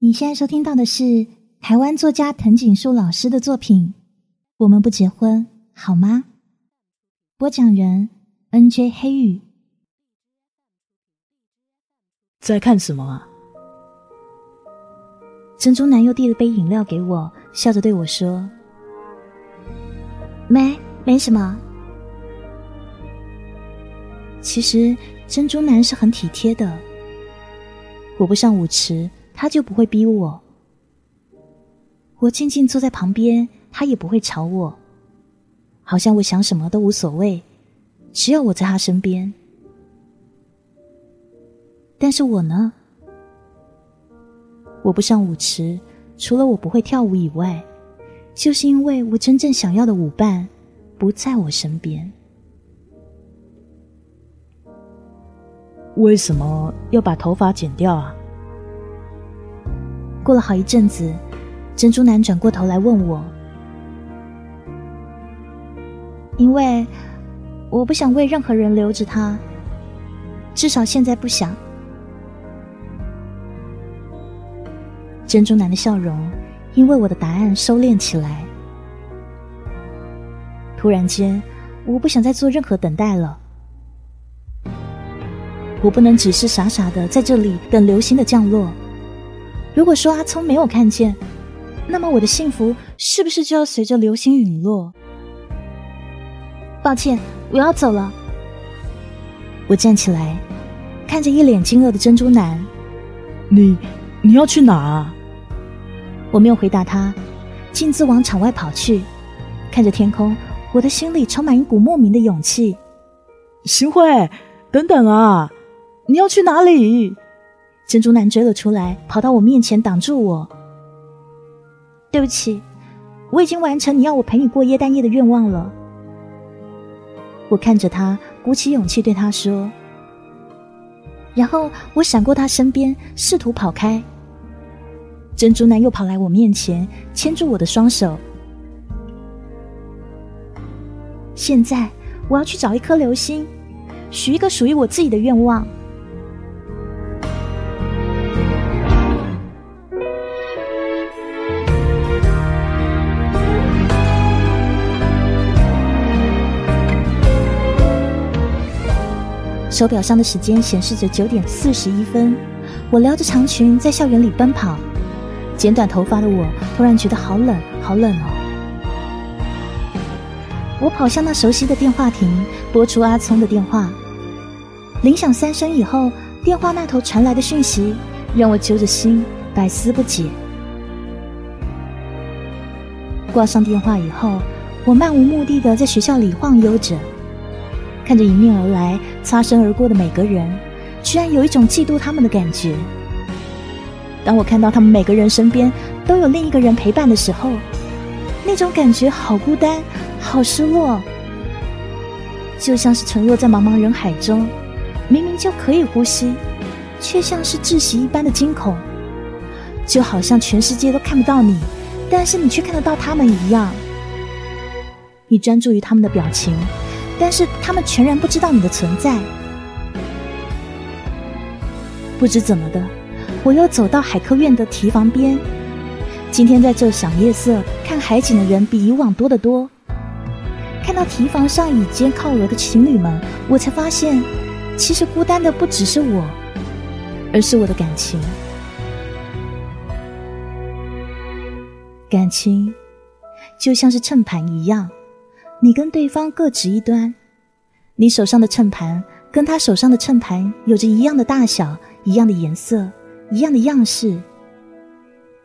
你现在收听到的是台湾作家藤井树老师的作品《我们不结婚好吗》？播讲人 N.J. 黑羽。在看什么啊？珍珠男又递了杯饮料给我，笑着对我说：“没，没什么。”其实珍珠男是很体贴的。我不上舞池。他就不会逼我，我静静坐在旁边，他也不会吵我，好像我想什么都无所谓，只要我在他身边。但是我呢？我不上舞池，除了我不会跳舞以外，就是因为我真正想要的舞伴不在我身边。为什么要把头发剪掉啊？过了好一阵子，珍珠男转过头来问我：“因为我不想为任何人留着他，至少现在不想。”珍珠男的笑容因为我的答案收敛起来。突然间，我不想再做任何等待了。我不能只是傻傻的在这里等流星的降落。如果说阿聪没有看见，那么我的幸福是不是就要随着流星陨落？抱歉，我要走了。我站起来，看着一脸惊愕的珍珠男：“你你要去哪啊？”我没有回答他，径自往场外跑去。看着天空，我的心里充满一股莫名的勇气。行慧，等等啊！你要去哪里？珍珠男追了出来，跑到我面前挡住我。对不起，我已经完成你要我陪你过夜诞夜的愿望了。我看着他，鼓起勇气对他说，然后我闪过他身边，试图跑开。珍珠男又跑来我面前，牵住我的双手。现在我要去找一颗流星，许一个属于我自己的愿望。手表上的时间显示着九点四十一分，我撩着长裙在校园里奔跑。剪短头发的我突然觉得好冷，好冷哦！我跑向那熟悉的电话亭，拨出阿聪的电话。铃响三声以后，电话那头传来的讯息让我揪着心，百思不解。挂上电话以后，我漫无目的的在学校里晃悠着。看着迎面而来、擦身而过的每个人，居然有一种嫉妒他们的感觉。当我看到他们每个人身边都有另一个人陪伴的时候，那种感觉好孤单、好失落，就像是沉落在茫茫人海中，明明就可以呼吸，却像是窒息一般的惊恐，就好像全世界都看不到你，但是你却看得到他们一样。你专注于他们的表情。但是他们全然不知道你的存在。不知怎么的，我又走到海科院的堤防边。今天在这赏夜色、看海景的人比以往多得多。看到堤防上倚肩靠额的情侣们，我才发现，其实孤单的不只是我，而是我的感情。感情就像是秤盘一样。你跟对方各执一端，你手上的秤盘跟他手上的秤盘有着一样的大小、一样的颜色、一样的样式，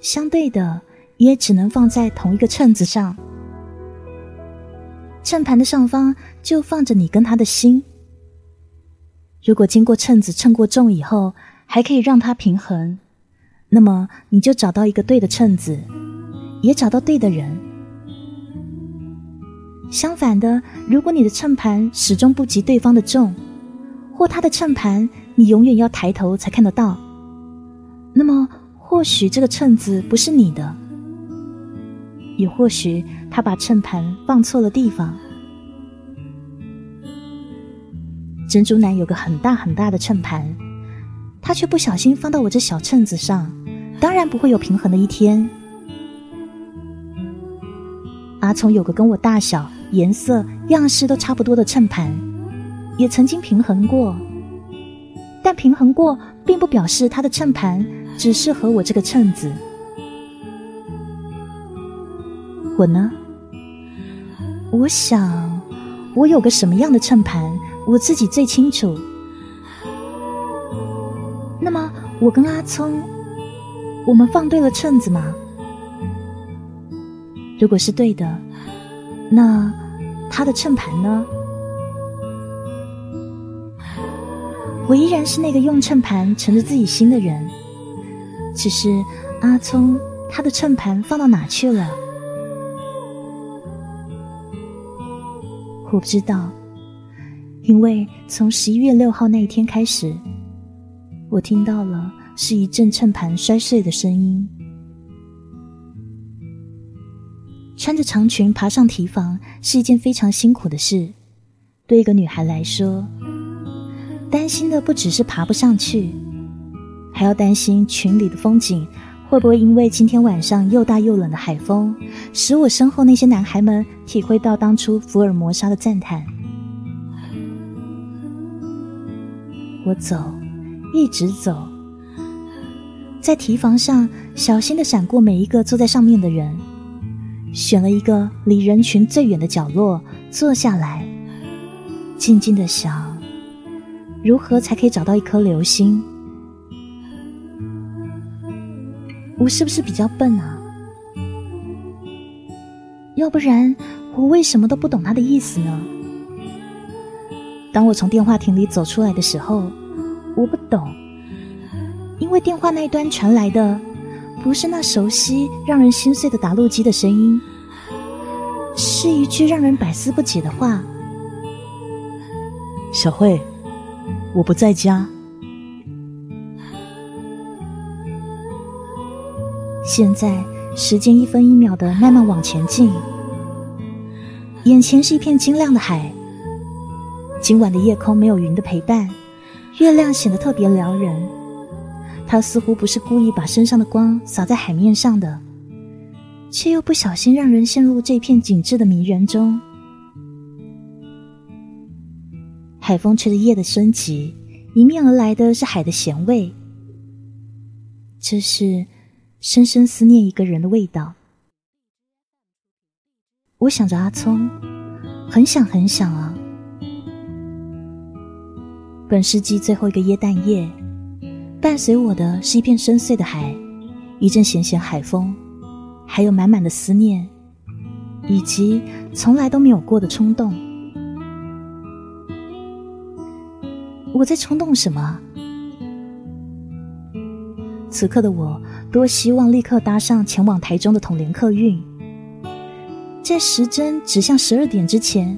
相对的也只能放在同一个秤子上。秤盘的上方就放着你跟他的心。如果经过秤子称过重以后，还可以让它平衡，那么你就找到一个对的秤子，也找到对的人。相反的，如果你的秤盘始终不及对方的重，或他的秤盘你永远要抬头才看得到，那么或许这个秤子不是你的，也或许他把秤盘放错了地方。珍珠男有个很大很大的秤盘，他却不小心放到我这小秤子上，当然不会有平衡的一天。阿聪有个跟我大小、颜色、样式都差不多的秤盘，也曾经平衡过。但平衡过，并不表示它的秤盘只适合我这个秤子。我呢？我想，我有个什么样的秤盘，我自己最清楚。那么，我跟阿聪，我们放对了秤子吗？如果是对的，那他的秤盘呢？我依然是那个用秤盘盛着自己心的人，只是阿聪他的秤盘放到哪去了？我不知道，因为从十一月六号那一天开始，我听到了是一阵秤盘摔碎的声音。穿着长裙爬上提防是一件非常辛苦的事，对一个女孩来说，担心的不只是爬不上去，还要担心群里的风景。会不会因为今天晚上又大又冷的海风，使我身后那些男孩们体会到当初福尔摩沙的赞叹？我走，一直走，在提防上小心的闪过每一个坐在上面的人，选了一个离人群最远的角落坐下来，静静的想，如何才可以找到一颗流星。我是不是比较笨啊？要不然我为什么都不懂他的意思呢？当我从电话亭里走出来的时候，我不懂，因为电话那一端传来的不是那熟悉让人心碎的打路机的声音，是一句让人百思不解的话：“小慧，我不在家。”现在时间一分一秒的慢慢往前进，眼前是一片晶亮的海。今晚的夜空没有云的陪伴，月亮显得特别撩人。它似乎不是故意把身上的光洒在海面上的，却又不小心让人陷入这片景致的迷人中。海风吹着夜的升级，迎面而来的是海的咸味。这是。深深思念一个人的味道。我想着阿聪，很想很想啊。本世纪最后一个耶诞夜，伴随我的是一片深邃的海，一阵咸咸海风，还有满满的思念，以及从来都没有过的冲动。我在冲动什么？此刻的我。多希望立刻搭上前往台中的统联客运，在时针指向十二点之前，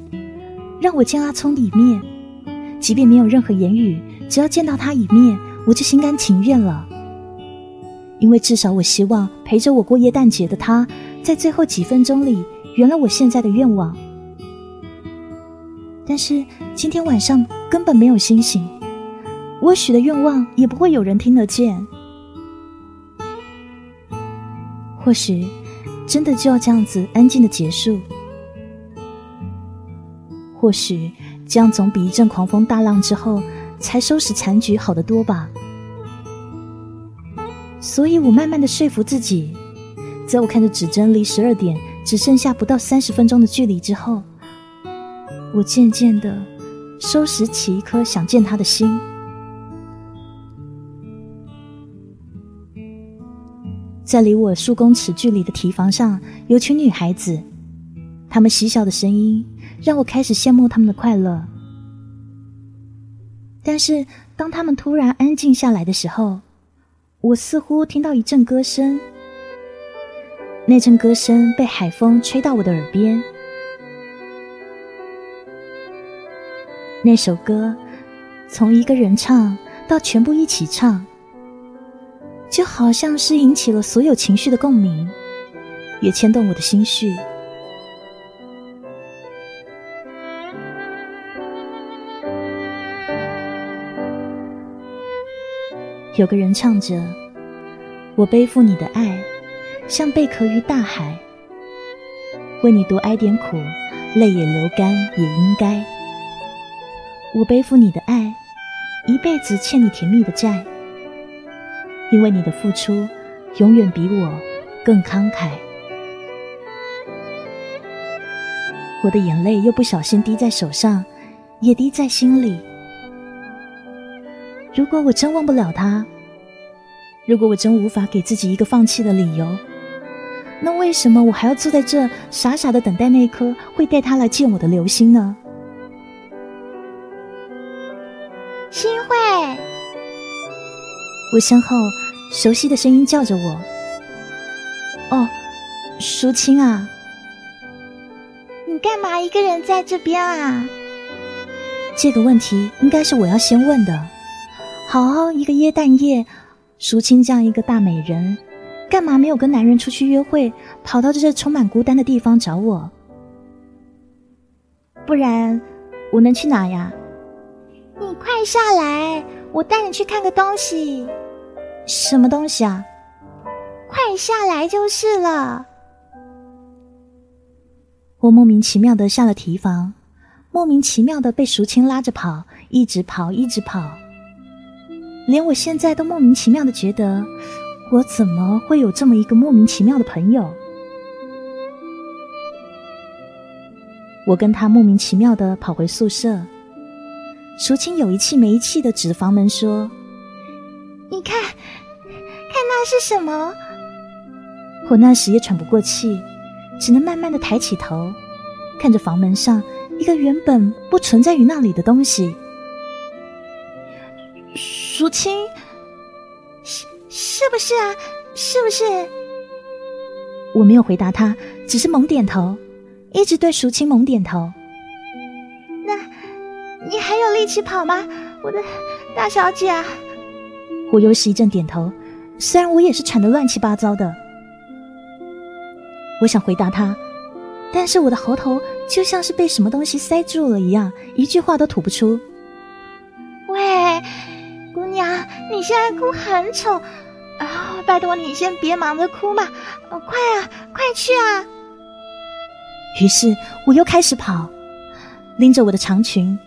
让我见阿聪一面，即便没有任何言语，只要见到他一面，我就心甘情愿了。因为至少我希望陪着我过耶诞节的他，在最后几分钟里圆了我现在的愿望。但是今天晚上根本没有星星，我许的愿望也不会有人听得见。或许，真的就要这样子安静的结束。或许，这样总比一阵狂风大浪之后才收拾残局好得多吧。所以我慢慢的说服自己，在我看着指针离十二点只剩下不到三十分钟的距离之后，我渐渐的收拾起一颗想见他的心。在离我数公尺距离的提防上，有群女孩子，她们嬉笑的声音让我开始羡慕她们的快乐。但是，当他们突然安静下来的时候，我似乎听到一阵歌声。那阵歌声被海风吹到我的耳边。那首歌，从一个人唱到全部一起唱。就好像是引起了所有情绪的共鸣，也牵动我的心绪。有个人唱着：“我背负你的爱，像贝壳于大海。为你多挨点苦，泪也流干也应该。我背负你的爱，一辈子欠你甜蜜的债。因为你的付出，永远比我更慷慨。我的眼泪又不小心滴在手上，也滴在心里。如果我真忘不了他，如果我真无法给自己一个放弃的理由，那为什么我还要坐在这傻傻的等待那颗会带他来见我的流星呢？星慧，我身后熟悉的声音叫着我：“哦，淑清啊，你干嘛一个人在这边啊？”这个问题应该是我要先问的。好好一个耶诞夜，淑清这样一个大美人。干嘛没有跟男人出去约会，跑到这些充满孤单的地方找我？不然我能去哪呀？你快下来，我带你去看个东西。什么东西啊？快下来就是了。我莫名其妙的下了提防，莫名其妙的被淑清拉着跑，一直跑，一直跑，连我现在都莫名其妙的觉得。我怎么会有这么一个莫名其妙的朋友？我跟他莫名其妙的跑回宿舍，淑清有一气没一气的指着房门说：“你看，看那是什么？”我那时也喘不过气，只能慢慢的抬起头，看着房门上一个原本不存在于那里的东西。淑清。是是不是啊？是不是？我没有回答他，只是猛点头，一直对淑清猛点头。那，你还有力气跑吗，我的大小姐啊？我又是一阵点头，虽然我也是喘得乱七八糟的。我想回答他，但是我的喉头就像是被什么东西塞住了一样，一句话都吐不出。喂，你现在哭很丑。啊！拜托你先别忙着哭嘛，快啊，快去啊！于是我又开始跑，拎着我的长裙，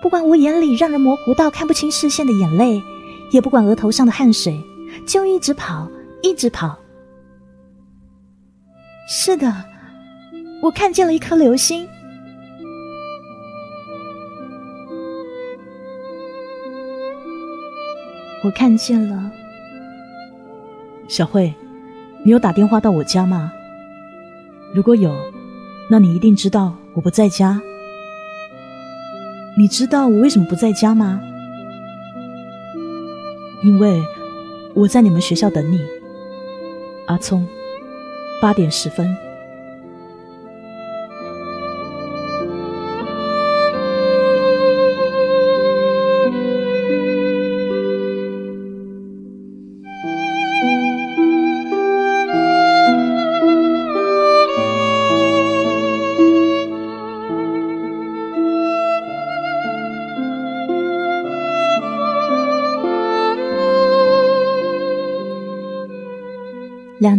不管我眼里让人模糊到看不清视线的眼泪，也不管额头上的汗水，就一直跑，一直跑。是的，我看见了一颗流星，我看见了。小慧，你有打电话到我家吗？如果有，那你一定知道我不在家。你知道我为什么不在家吗？因为我在你们学校等你，阿聪，八点十分。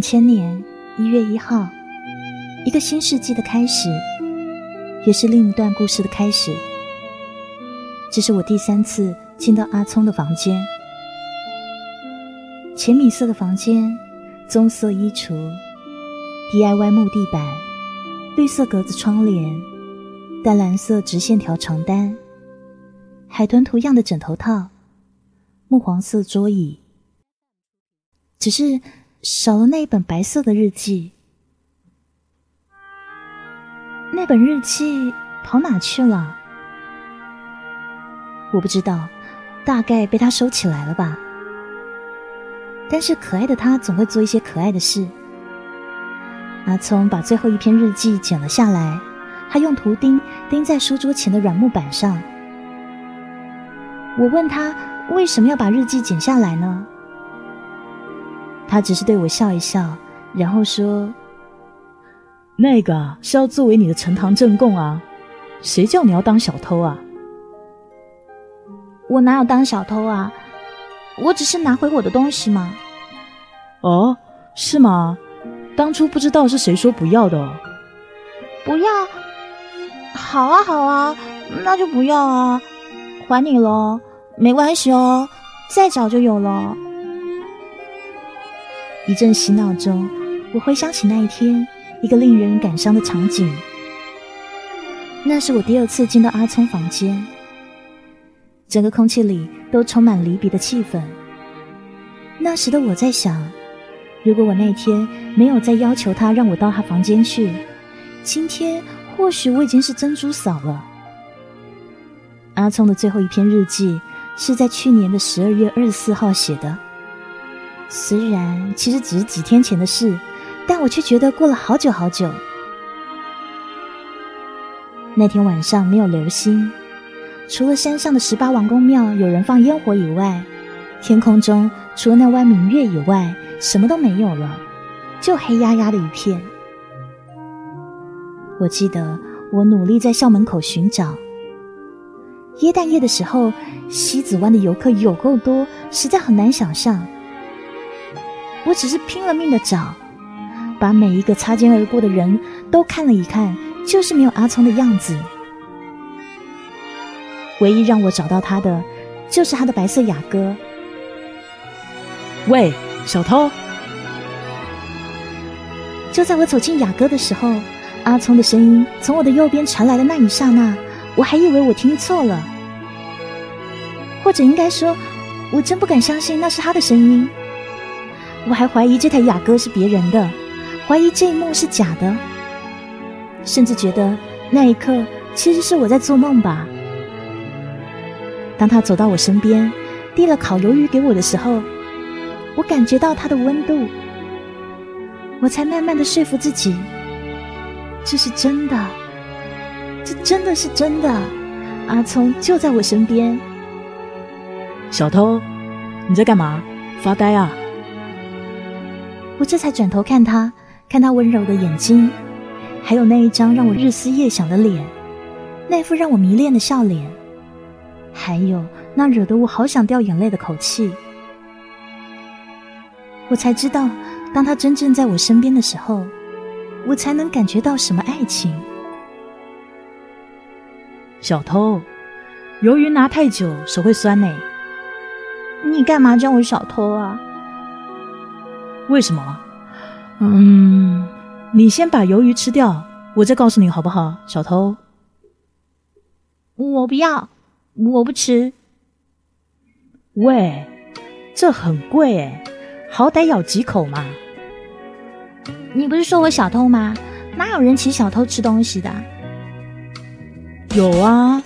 千年一月一号，一个新世纪的开始，也是另一段故事的开始。这是我第三次进到阿聪的房间，浅米色的房间，棕色衣橱，DIY 木地板，绿色格子窗帘，淡蓝色直线条床单，海豚图样的枕头套，木黄色桌椅，只是。少了那一本白色的日记，那本日记跑哪去了？我不知道，大概被他收起来了吧。但是可爱的他总会做一些可爱的事。阿聪把最后一篇日记剪了下来，他用图钉钉在书桌前的软木板上。我问他为什么要把日记剪下来呢？他只是对我笑一笑，然后说：“那个是要作为你的呈堂证供啊，谁叫你要当小偷啊？我哪有当小偷啊？我只是拿回我的东西嘛。”哦，是吗？当初不知道是谁说不要的。不要？好啊，好啊，那就不要啊，还你喽，没关系哦，再找就有了。一阵洗脑中，我回想起那一天一个令人感伤的场景。那是我第二次进到阿聪房间，整个空气里都充满离别的气氛。那时的我在想，如果我那天没有再要求他让我到他房间去，今天或许我已经是珍珠嫂了。阿聪的最后一篇日记是在去年的十二月二十四号写的，虽然其实只是几天前的事，但我却觉得过了好久好久。那天晚上没有流星，除了山上的十八王公庙有人放烟火以外，天空中除了那弯明月以外，什么都没有了，就黑压压的一片。我记得我努力在校门口寻找。耶诞夜的时候，西子湾的游客有够多，实在很难想象。我只是拼了命的找，把每一个擦肩而过的人都看了一看。就是没有阿聪的样子。唯一让我找到他的，就是他的白色雅阁。喂，小偷！就在我走进雅阁的时候，阿聪的声音从我的右边传来的那一刹那，我还以为我听错了，或者应该说，我真不敢相信那是他的声音。我还怀疑这台雅阁是别人的，怀疑这一幕是假的。甚至觉得那一刻其实是我在做梦吧。当他走到我身边，递了烤鱿鱼给我的时候，我感觉到它的温度，我才慢慢的说服自己，这是真的，这真的是真的。阿聪就在我身边。小偷，你在干嘛？发呆啊？我这才转头看他，看他温柔的眼睛。还有那一张让我日思夜想的脸，那副让我迷恋的笑脸，还有那惹得我好想掉眼泪的口气，我才知道，当他真正在我身边的时候，我才能感觉到什么爱情。小偷，鱿鱼拿太久手会酸呢。你干嘛叫我小偷啊？为什么？嗯。你先把鱿鱼吃掉，我再告诉你好不好，小偷？我不要，我不吃。喂，这很贵哎，好歹咬几口嘛。你不是说我小偷吗？哪有人请小偷吃东西的？有啊，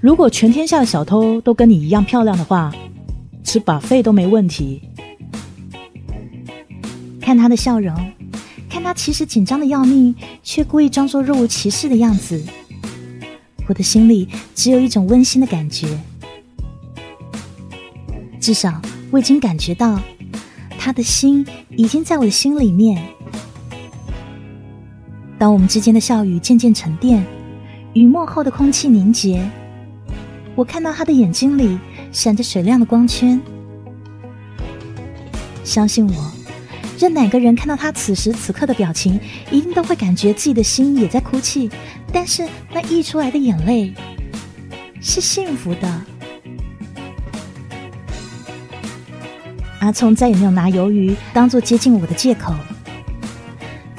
如果全天下的小偷都跟你一样漂亮的话，吃把费都没问题。看他的笑容。看他其实紧张的要命，却故意装作若无其事的样子，我的心里只有一种温馨的感觉。至少我已经感觉到，他的心已经在我的心里面。当我们之间的笑语渐渐沉淀，雨幕后的空气凝结，我看到他的眼睛里闪着水亮的光圈。相信我。任哪个人看到他此时此刻的表情，一定都会感觉自己的心也在哭泣，但是那溢出来的眼泪是幸福的。阿聪再也没有拿鱿鱼当做接近我的借口，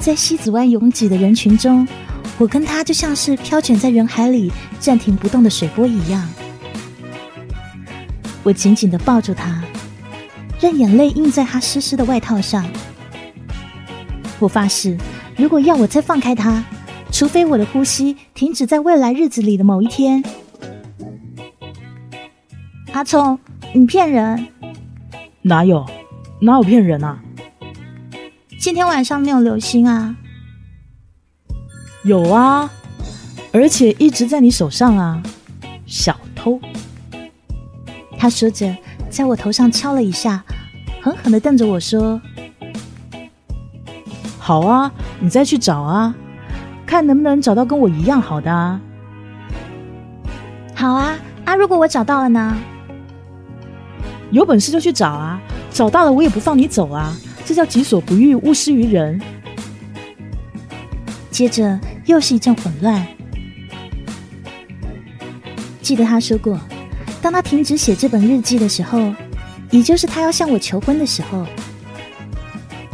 在西子湾拥挤的人群中，我跟他就像是飘卷在人海里暂停不动的水波一样。我紧紧的抱住他，让眼泪印在他湿湿的外套上。我发誓，如果要我再放开他，除非我的呼吸停止在未来日子里的某一天。阿聪，你骗人！哪有？哪有骗人啊？今天晚上没有流星啊？有啊，而且一直在你手上啊，小偷！他说着，在我头上敲了一下，狠狠的瞪着我说。好啊，你再去找啊，看能不能找到跟我一样好的啊。好啊，啊，如果我找到了呢？有本事就去找啊，找到了我也不放你走啊，这叫己所不欲，勿施于人。接着又是一阵混乱。记得他说过，当他停止写这本日记的时候，也就是他要向我求婚的时候。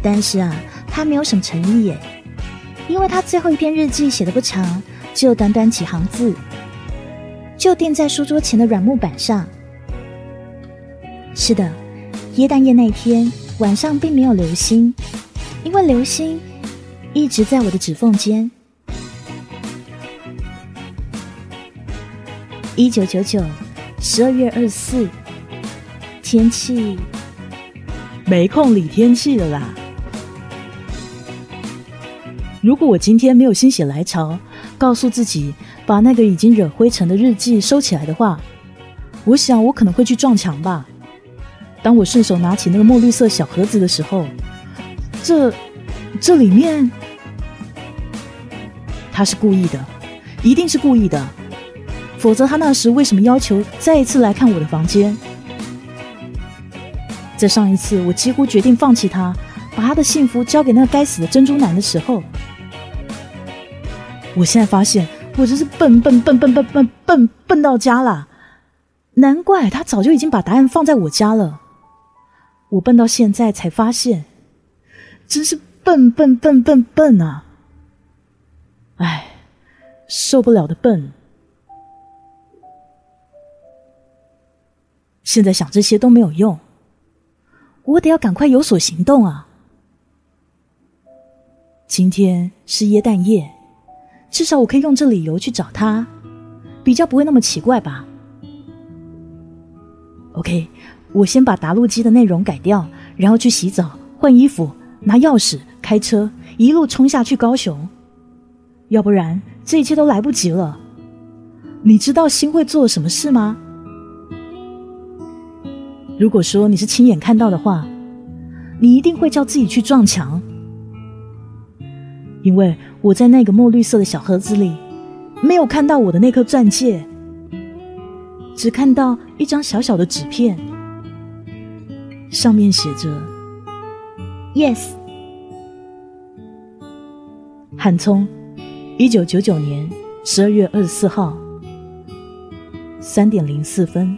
但是啊，他没有什么诚意耶，因为他最后一篇日记写的不长，只有短短几行字，就垫在书桌前的软木板上。是的，耶诞夜那天晚上并没有流星，因为流星。一直在我的指缝间。一九九九十二月二十四，天气没空理天气了啦。如果我今天没有心血来潮，告诉自己把那个已经惹灰尘的日记收起来的话，我想我可能会去撞墙吧。当我顺手拿起那个墨绿色小盒子的时候，这这里面。他是故意的，一定是故意的，否则他那时为什么要求再一次来看我的房间？在上一次我几乎决定放弃他，把他的幸福交给那个该死的珍珠男的时候，我现在发现我真是笨笨笨笨笨笨笨笨到家了。难怪他早就已经把答案放在我家了，我笨到现在才发现，真是笨笨笨笨笨啊！唉，受不了的笨。现在想这些都没有用，我得要赶快有所行动啊！今天是耶诞夜，至少我可以用这理由去找他，比较不会那么奇怪吧？OK，我先把答录机的内容改掉，然后去洗澡、换衣服、拿钥匙、开车，一路冲下去高雄。要不然，这一切都来不及了。你知道新会做了什么事吗？如果说你是亲眼看到的话，你一定会叫自己去撞墙，因为我在那个墨绿色的小盒子里，没有看到我的那颗钻戒，只看到一张小小的纸片，上面写着 “Yes”，韩聪。一九九九年十二月二十四号三点零四分。